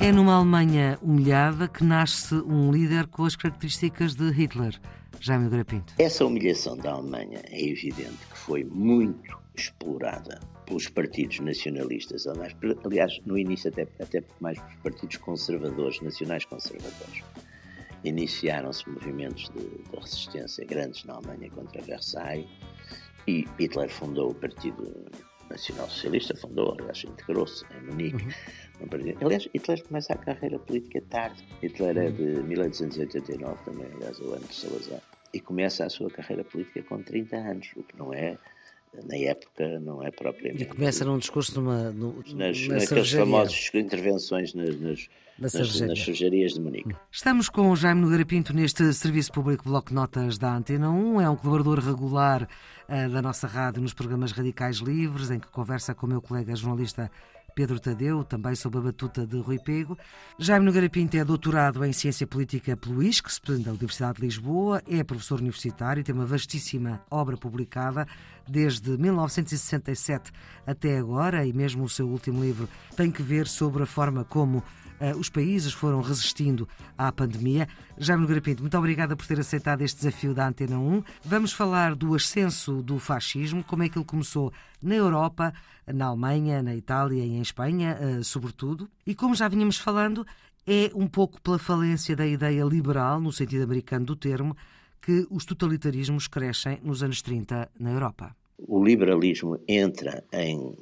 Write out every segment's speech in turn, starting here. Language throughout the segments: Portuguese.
É numa Alemanha humilhada que nasce um líder com as características de Hitler, Jaime Grapinto. Essa humilhação da Alemanha é evidente que foi muito explorada pelos partidos nacionalistas, aliás, no início até, até mais pelos partidos conservadores, nacionais conservadores. Iniciaram-se movimentos de, de resistência grandes na Alemanha contra Versailles e Hitler fundou o Partido Nacional Socialista, fundou, aliás, integrou-se em Munique. Uhum. Aliás, Hitler começa a carreira política tarde. Hitler é de 1889 também, aliás, o ano de Salazar. E começa a sua carreira política com 30 anos, o que não é na época não é propriamente. E começa num discurso numa. No, nas, naquelas famosas intervenções nas, nas, nas, nas sujarias de Munique. Estamos com o Jaime Nogueira Pinto neste Serviço Público Bloco de Notas da Antena 1. É um colaborador regular uh, da nossa rádio nos programas Radicais Livres, em que conversa com o meu colega jornalista Pedro Tadeu, também sob a batuta de Rui Pego. Jaime Nogueira Pinto é doutorado em Ciência Política pelo ISCS, da Universidade de Lisboa, é professor universitário e tem uma vastíssima obra publicada desde 1967 até agora, e mesmo o seu último livro tem que ver sobre a forma como uh, os países foram resistindo à pandemia. Jaime Nogueira Pinto, muito obrigada por ter aceitado este desafio da Antena 1. Vamos falar do ascenso do fascismo, como é que ele começou na Europa, na Alemanha, na Itália e em Espanha, uh, sobretudo. E como já vínhamos falando, é um pouco pela falência da ideia liberal, no sentido americano do termo, que os totalitarismos crescem nos anos 30 na Europa. O liberalismo entra em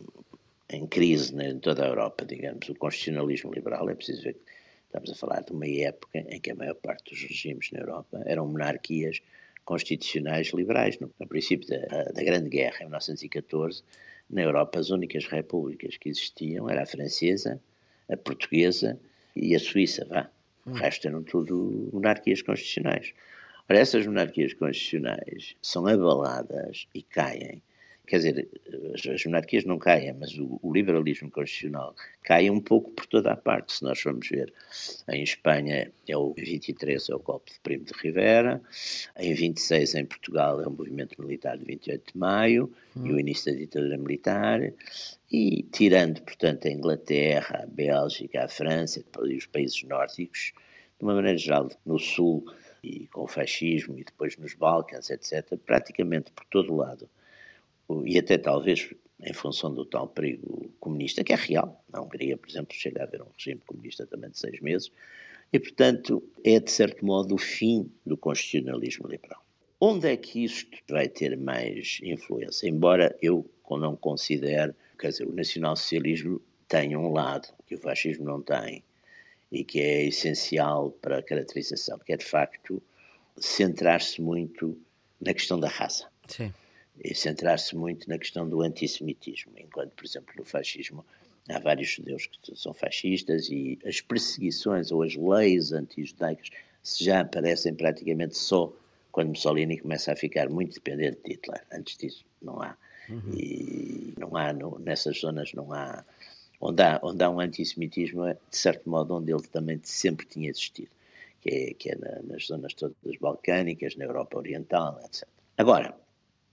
em crise né, em toda a Europa, digamos, o constitucionalismo liberal, é preciso ver que estamos a falar de uma época em que a maior parte dos regimes na Europa eram monarquias constitucionais liberais. No, no princípio da, da, Grande Guerra, em 1914, na Europa as únicas repúblicas que existiam era a francesa, a portuguesa e a suíça, vá. O hum. resto eram tudo monarquias constitucionais. Ora, essas monarquias constitucionais são abaladas e caem quer dizer, as, as monarquias não caem, mas o, o, liberalismo constitucional cai um pouco por toda a parte. Se nós formos ver, em Espanha é o 23, é o golpe de Primo de Rivera, em 26 em Portugal é o movimento militar de 28 de maio hum. e o início da ditadura militar, e tirando, portanto, a Inglaterra, a Bélgica, a França e os países nórdicos, de uma maneira geral, no Sul e com o fascismo e depois nos Balcãs, etc., praticamente por todo o lado e até talvez em função do tal perigo comunista, que é real. Na Hungria, por exemplo, chega a haver um regime comunista também de seis meses, e, portanto, é, de certo modo, o fim do constitucionalismo liberal. Onde é que isto vai ter mais influência? Embora eu não considere, quer dizer, o nacionalsocialismo tem um lado que o fascismo não tem e que é essencial para a caracterização, que é, de facto, centrar-se muito na questão da raça. Sim e centrar-se muito na questão do antissemitismo, enquanto, por exemplo, no fascismo há vários judeus que são fascistas e as perseguições ou as leis anti-judaicas já aparecem praticamente só quando Mussolini começa a ficar muito dependente de Hitler. Antes disso, não há. Uhum. E não há, no, nessas zonas não há. Onde há, onde há um antissemitismo, é, de certo modo, onde ele também sempre tinha existido, que é, que é na, nas zonas todas balcânicas, na Europa Oriental, etc. Agora,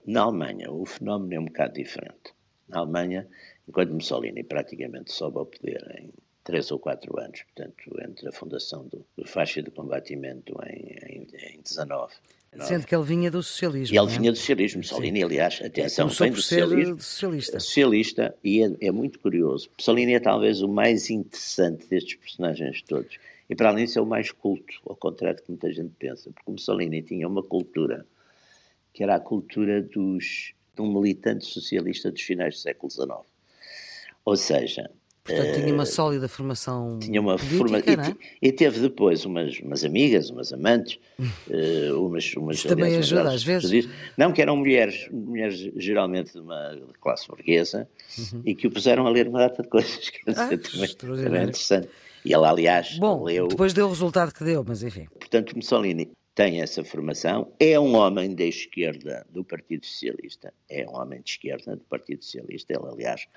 na Alemanha, o fenómeno é um bocado diferente. Na Alemanha, enquanto Mussolini praticamente sobe ao poder em três ou quatro anos, portanto, entre a fundação do, do de Combatimento em, em, em 19. Sendo que ele vinha do socialismo. E ele é? vinha do socialismo. Mussolini, Sim. aliás, atenção, vem do socialismo. socialista. Socialista, e é, é, muito curioso. Mussolini é talvez o mais interessante destes personagens todos. E para além disso é o mais culto, ao contrário do que muita gente pensa, porque Mussolini tinha uma cultura que era a cultura dos, de um militante socialista dos finais do século XIX. Ou seja, Portanto, tinha uma eh, sólida formação. Tinha uma formação. E, e, teve depois umas, umas amigas, umas amantes, uh, umas, umas. Isso também aliás, ajuda, às vezes. Não, que eram mulheres, mulheres geralmente de uma classe burguesa, uhum. e que o puseram a ler uma data de coisas que ah, também era interessante. E ela, aliás, Bom, leu. Depois deu o resultado que deu, mas enfim. Portanto, Mussolini tem essa formação, é um homem da esquerda do Partido Socialista, é um homem de esquerda do Partido Socialista, ele aliás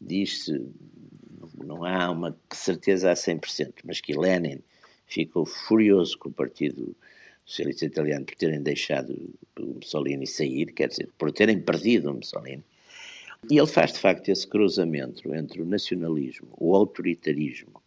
diz-se, não há uma certeza a 100%, mas que Lenin ficou furioso com o Partido Socialista Italiano por terem deixado Mussolini sair, quer dizer, por terem perdido o Mussolini. E ele faz, de facto, esse cruzamento entre o nacionalismo, o autoritarismo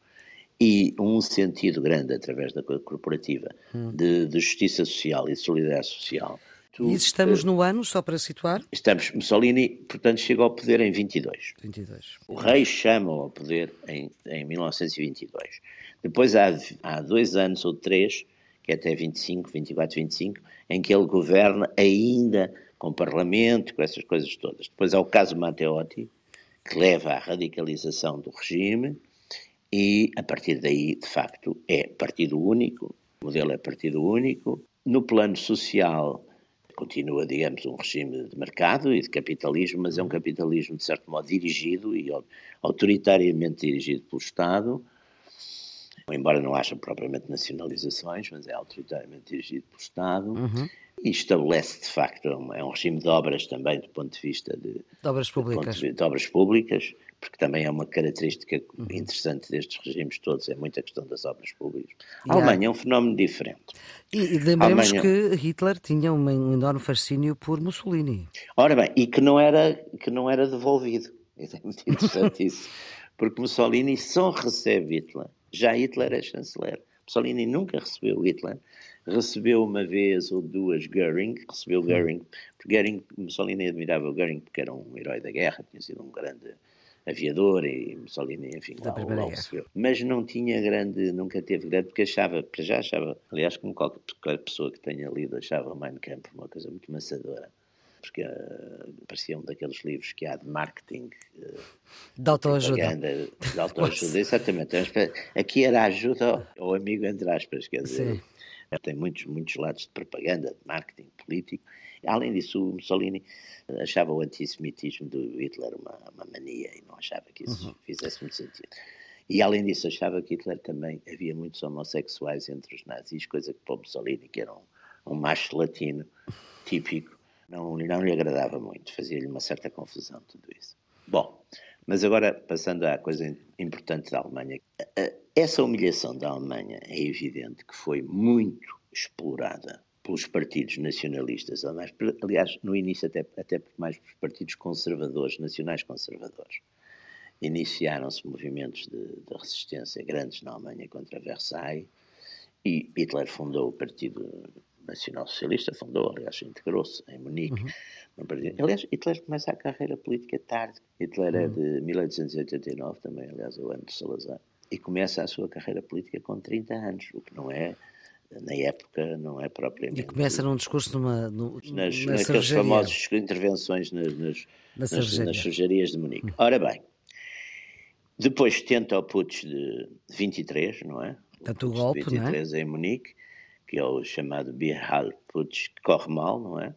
e um sentido grande, através da coisa corporativa, hum. de, de, justiça social e de solidariedade social. E estamos uh, no ano, só para situar? Estamos, Mussolini, portanto, chega ao poder em 22. 22. O rei chama ao poder em, em 1922. Depois há, há dois anos ou três, que é até 25, 24, 25, em que ele governa ainda com parlamento, com essas coisas todas. Depois há o caso Matteotti, que leva à radicalização do regime, e a partir daí, de facto, é partido único, o modelo é partido único. No plano social, continua, digamos, um regime de mercado e de capitalismo, mas é um capitalismo, de certo modo, dirigido e autoritariamente dirigido pelo Estado, embora não haja propriamente nacionalizações, mas é autoritariamente dirigido pelo Estado. Uhum e estabelece, de facto, é um, é um regime de obras também, do ponto de vista de, de obras públicas. De, de, obras públicas, porque também é uma característica uhum. interessante destes regimes todos, é muita questão das obras públicas. A Alemanha é um fenómeno diferente. E, e lembremos Alemanha... que Hitler tinha um enorme fascínio por Mussolini. Ora bem, e que não era, que não era devolvido. É muito interessante isso. Porque Mussolini só recebe Hitler. Já Hitler é chanceler. Mussolini nunca recebeu Hitler recebeu uma vez ou duas Goering, recebeu Goering, porque Goering, Mussolini admirava o Goering porque era um herói da guerra, tinha sido um grande aviador e Mussolini, enfim, da lá, lá recebeu. Mas não tinha grande, nunca teve grande, porque achava, para já achava, aliás, como qualquer pessoa que tenha lido, achava Mein Kampf uma coisa muito maçadora porque uh, parecia um daqueles livros que há de marketing. Uh, de autoajuda. De autoajuda, exatamente. Aqui era ajuda ao, amigo, entre aspas, quer dizer. Sim. Tem muitos, muitos lados de propaganda, de marketing político. Além disso, o Mussolini achava o antissemitismo do Hitler uma, uma mania achava que isso uhum. fizesse muito sentido. E além disso, achava que Hitler também havia muitos homossexuais entre os nazis, coisa que para Mussolini, que era um, um macho latino típico, não, não lhe agradava muito, fazia-lhe uma certa confusão tudo isso. Bom, mas agora passando à coisa importante da Alemanha. Essa humilhação da Alemanha é evidente que foi muito explorada pelos partidos nacionalistas aliás, no início até, até mais pelos partidos conservadores, nacionais conservadores. Iniciaram-se movimentos de, de resistência grandes na Alemanha contra Versailles e Hitler fundou o Partido Nacional Socialista, fundou, aliás, integrou-se em Munique. Uhum. Aliás, Hitler começa a carreira política tarde. Hitler uhum. é de 1889, também, aliás, é o ano de Salazar. E começa a sua carreira política com 30 anos, o que não é na época não é propriamente. E começa num discurso numa. No, nas, na naqueles famosos intervenções nas, nas, nas, nas cervejarias de Munique. Uhum. Ora bem, depois tenta o putsch de 23, não é? Tanto o golpe, 23 não é? em Munique, que é o chamado Bihal Putsch, que corre mal, não é?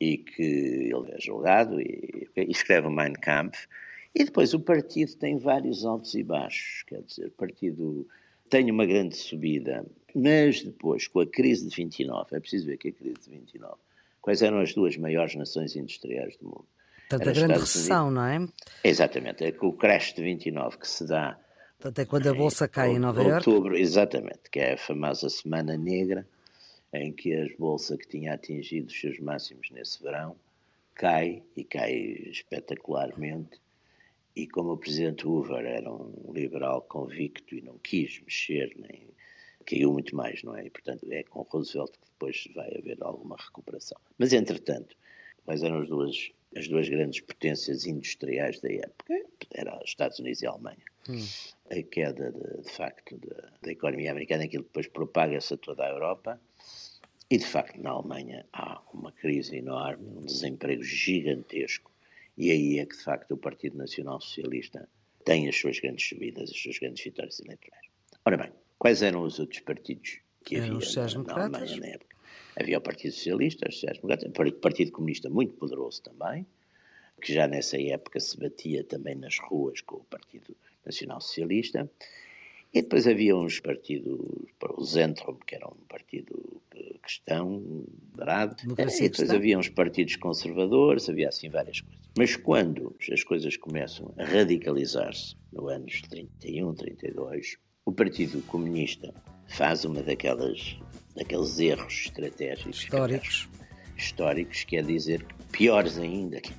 E que ele é julgado e, e escreve o Mein Kampf. E depois o partido tem vários altos e baixos, quer dizer, o partido tem uma grande subida, mas depois, com a crise de 29, é preciso ver que a crise de 29, quais eram as duas maiores nações industriais do mundo? Portanto, a grande recessão, não é? Exatamente, é com o crash de 29 que se dá Portanto, é quando a Bolsa cai em, em Nova Iorque? Outubro, exatamente, que é a famosa Semana Negra, em que a Bolsa que tinha atingido os seus máximos nesse verão cai, e cai espetacularmente, e como o presidente Hoover era um liberal convicto e não quis mexer, nem caiu muito mais, não é? E, portanto, é com Roosevelt que depois vai haver alguma recuperação. Mas, entretanto, quais eram as duas, as duas grandes potências industriais da época? Eram os Estados Unidos e a Alemanha. Hum. A queda, de, de facto, da economia americana, aquilo depois propaga-se a toda a Europa. E, de facto, na Alemanha há uma crise enorme, um desemprego gigantesco. E aí é que, de facto, o Partido Nacional Socialista tem as suas grandes subidas, as suas grandes vitórias eleitorais. Ora bem, quais eram os outros partidos que havia na, na Alemanha na época? Havia o Partido Socialista, os Sociais-Democratas, o Partido Comunista muito poderoso também, que já nessa época se batia também nas ruas com o Partido Nacional Socialista. E depois havia uns partidos, o Zentrum, que era um partido cristão, moderado. E depois havia uns partidos conservadores, havia assim várias coisas. Mas quando as coisas começam a radicalizar-se, no anos 31, 32, o Partido Comunista faz uma daquelas daqueles erros estratégicos históricos históricos, quer dizer que piores ainda que,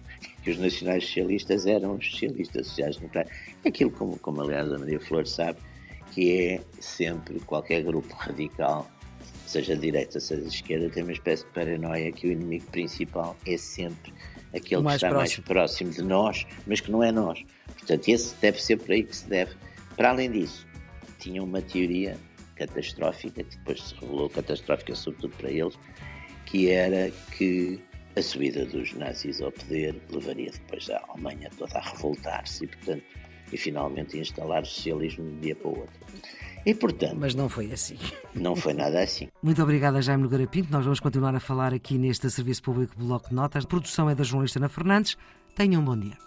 que os nacionais socialistas eram os socialistas sociais-democratas. Aquilo, como, como aliás a Maria Flor sabe, que é sempre qualquer grupo radical, seja de direita, seja de esquerda, tem uma espécie de paranoia que o inimigo principal é sempre aquele que está próximo. mais próximo de nós, mas que não é nós. Portanto, esse deve ser por aí que se deve. Para além disso, tinha uma teoria catastrófica, que depois se revelou catastrófica sobretudo para eles, que era que a subida dos nazis ao poder levaria depois a Alemanha toda a revoltar-se e, portanto, e finalmente instalar o socialismo de um dia para o outro. E, portanto, Mas não foi assim. Não foi nada assim. Muito obrigada, Jaime Nogueira Pinto. Nós vamos continuar a falar aqui neste Serviço Público Bloco de Notas. A produção é da jornalista Ana Fernandes. Tenham um bom dia.